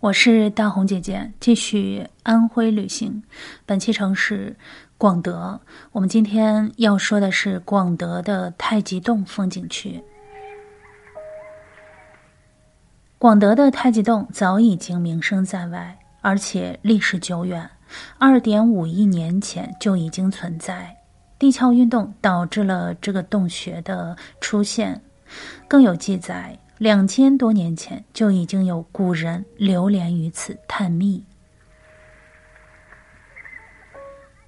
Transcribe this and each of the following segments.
我是大红姐姐，继续安徽旅行。本期城市广德，我们今天要说的是广德的太极洞风景区。广德的太极洞早已经名声在外，而且历史久远，二点五亿年前就已经存在。地壳运动导致了这个洞穴的出现，更有记载。两千多年前就已经有古人流连于此探秘。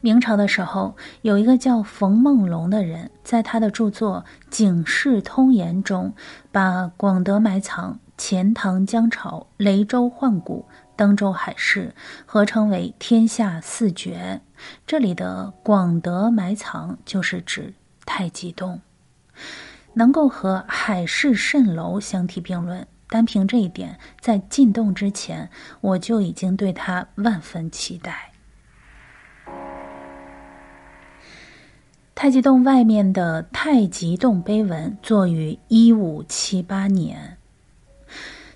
明朝的时候，有一个叫冯梦龙的人，在他的著作《警世通言》中，把广德埋藏、钱塘江潮、雷州幻谷、登州海市合称为天下四绝。这里的广德埋藏，就是指太极洞。能够和海市蜃楼相提并论，单凭这一点，在进洞之前，我就已经对它万分期待。太极洞外面的太极洞碑文作于一五七八年。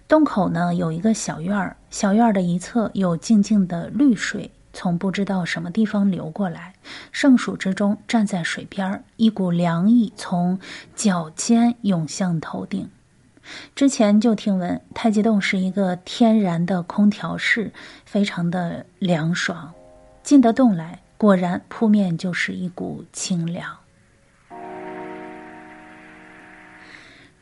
洞口呢有一个小院儿，小院儿的一侧有静静的绿水。从不知道什么地方流过来，盛暑之中站在水边一股凉意从脚尖涌向头顶。之前就听闻太极洞是一个天然的空调室，非常的凉爽。进得洞来，果然扑面就是一股清凉。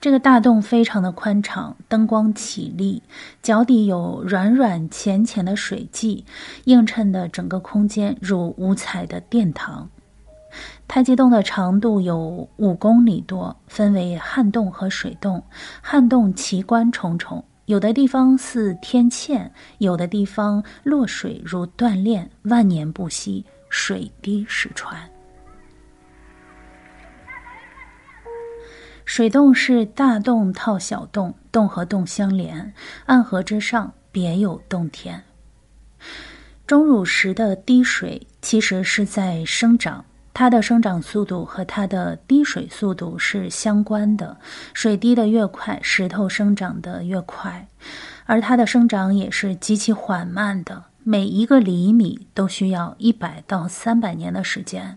这个大洞非常的宽敞，灯光绮丽，脚底有软软浅浅的水迹，映衬的整个空间如五彩的殿堂。太极洞的长度有五公里多，分为旱洞和水洞。旱洞奇观重重，有的地方似天堑，有的地方落水如锻炼，万年不息，水滴石穿。水洞是大洞套小洞，洞和洞相连，暗河之上别有洞天。钟乳石的滴水其实是在生长，它的生长速度和它的滴水速度是相关的。水滴的越快，石头生长的越快，而它的生长也是极其缓慢的，每一个厘米都需要一百到三百年的时间。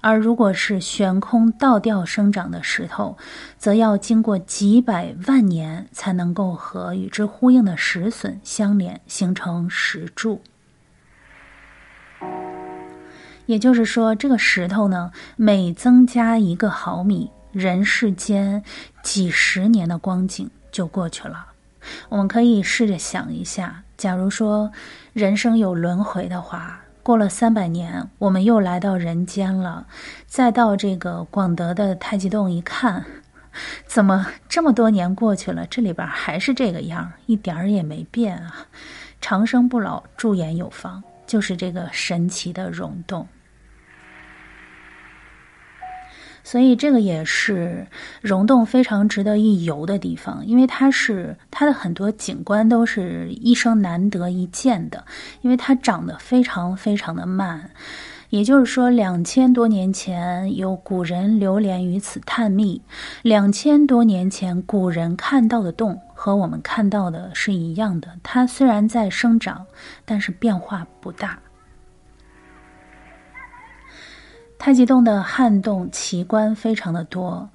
而如果是悬空倒吊生长的石头，则要经过几百万年才能够和与之呼应的石笋相连，形成石柱。也就是说，这个石头呢，每增加一个毫米，人世间几十年的光景就过去了。我们可以试着想一下，假如说人生有轮回的话。过了三百年，我们又来到人间了。再到这个广德的太极洞一看，怎么这么多年过去了，这里边还是这个样，一点儿也没变啊！长生不老，驻颜有方，就是这个神奇的溶洞。所以这个也是溶洞非常值得一游的地方，因为它是它的很多景观都是一生难得一见的，因为它长得非常非常的慢，也就是说两千多年前有古人流连于此探秘，两千多年前古人看到的洞和我们看到的是一样的，它虽然在生长，但是变化不大。太极洞的撼洞奇观非常的多，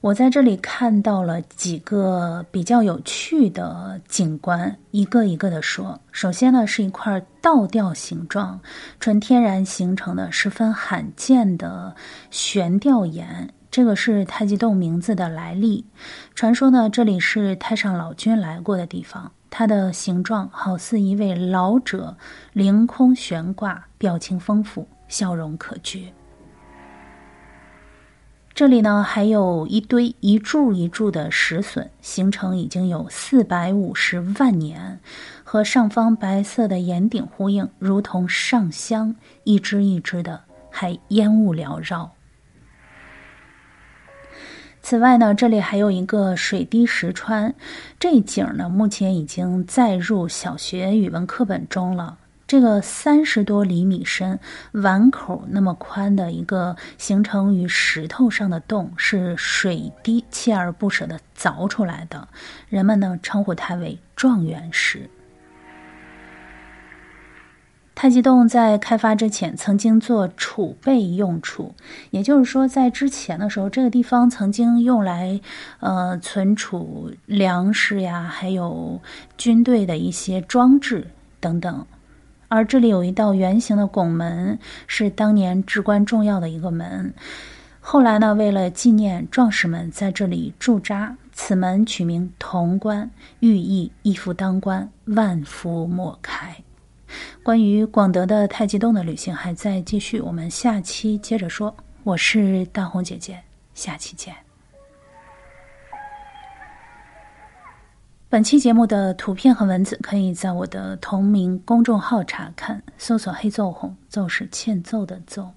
我在这里看到了几个比较有趣的景观，一个一个的说。首先呢，是一块倒吊形状、纯天然形成的、十分罕见的悬吊岩，这个是太极洞名字的来历。传说呢，这里是太上老君来过的地方，它的形状好似一位老者凌空悬挂，表情丰富，笑容可掬。这里呢，还有一堆一柱一柱的石笋，形成已经有四百五十万年，和上方白色的岩顶呼应，如同上香，一支一支的，还烟雾缭绕。此外呢，这里还有一个水滴石穿，这景呢，目前已经载入小学语文课本中了。这个三十多厘米深、碗口那么宽的一个形成于石头上的洞，是水滴锲而不舍地凿出来的。人们呢称呼它为状元石。太极洞在开发之前曾经做储备用处，也就是说，在之前的时候，这个地方曾经用来呃存储粮食呀，还有军队的一些装置等等。而这里有一道圆形的拱门，是当年至关重要的一个门。后来呢，为了纪念壮士们在这里驻扎，此门取名潼关，寓意一夫当关，万夫莫开。关于广德的太极洞的旅行还在继续，我们下期接着说。我是大红姐姐，下期见。本期节目的图片和文字可以在我的同名公众号查看，搜索“黑奏红”，奏是欠揍的奏。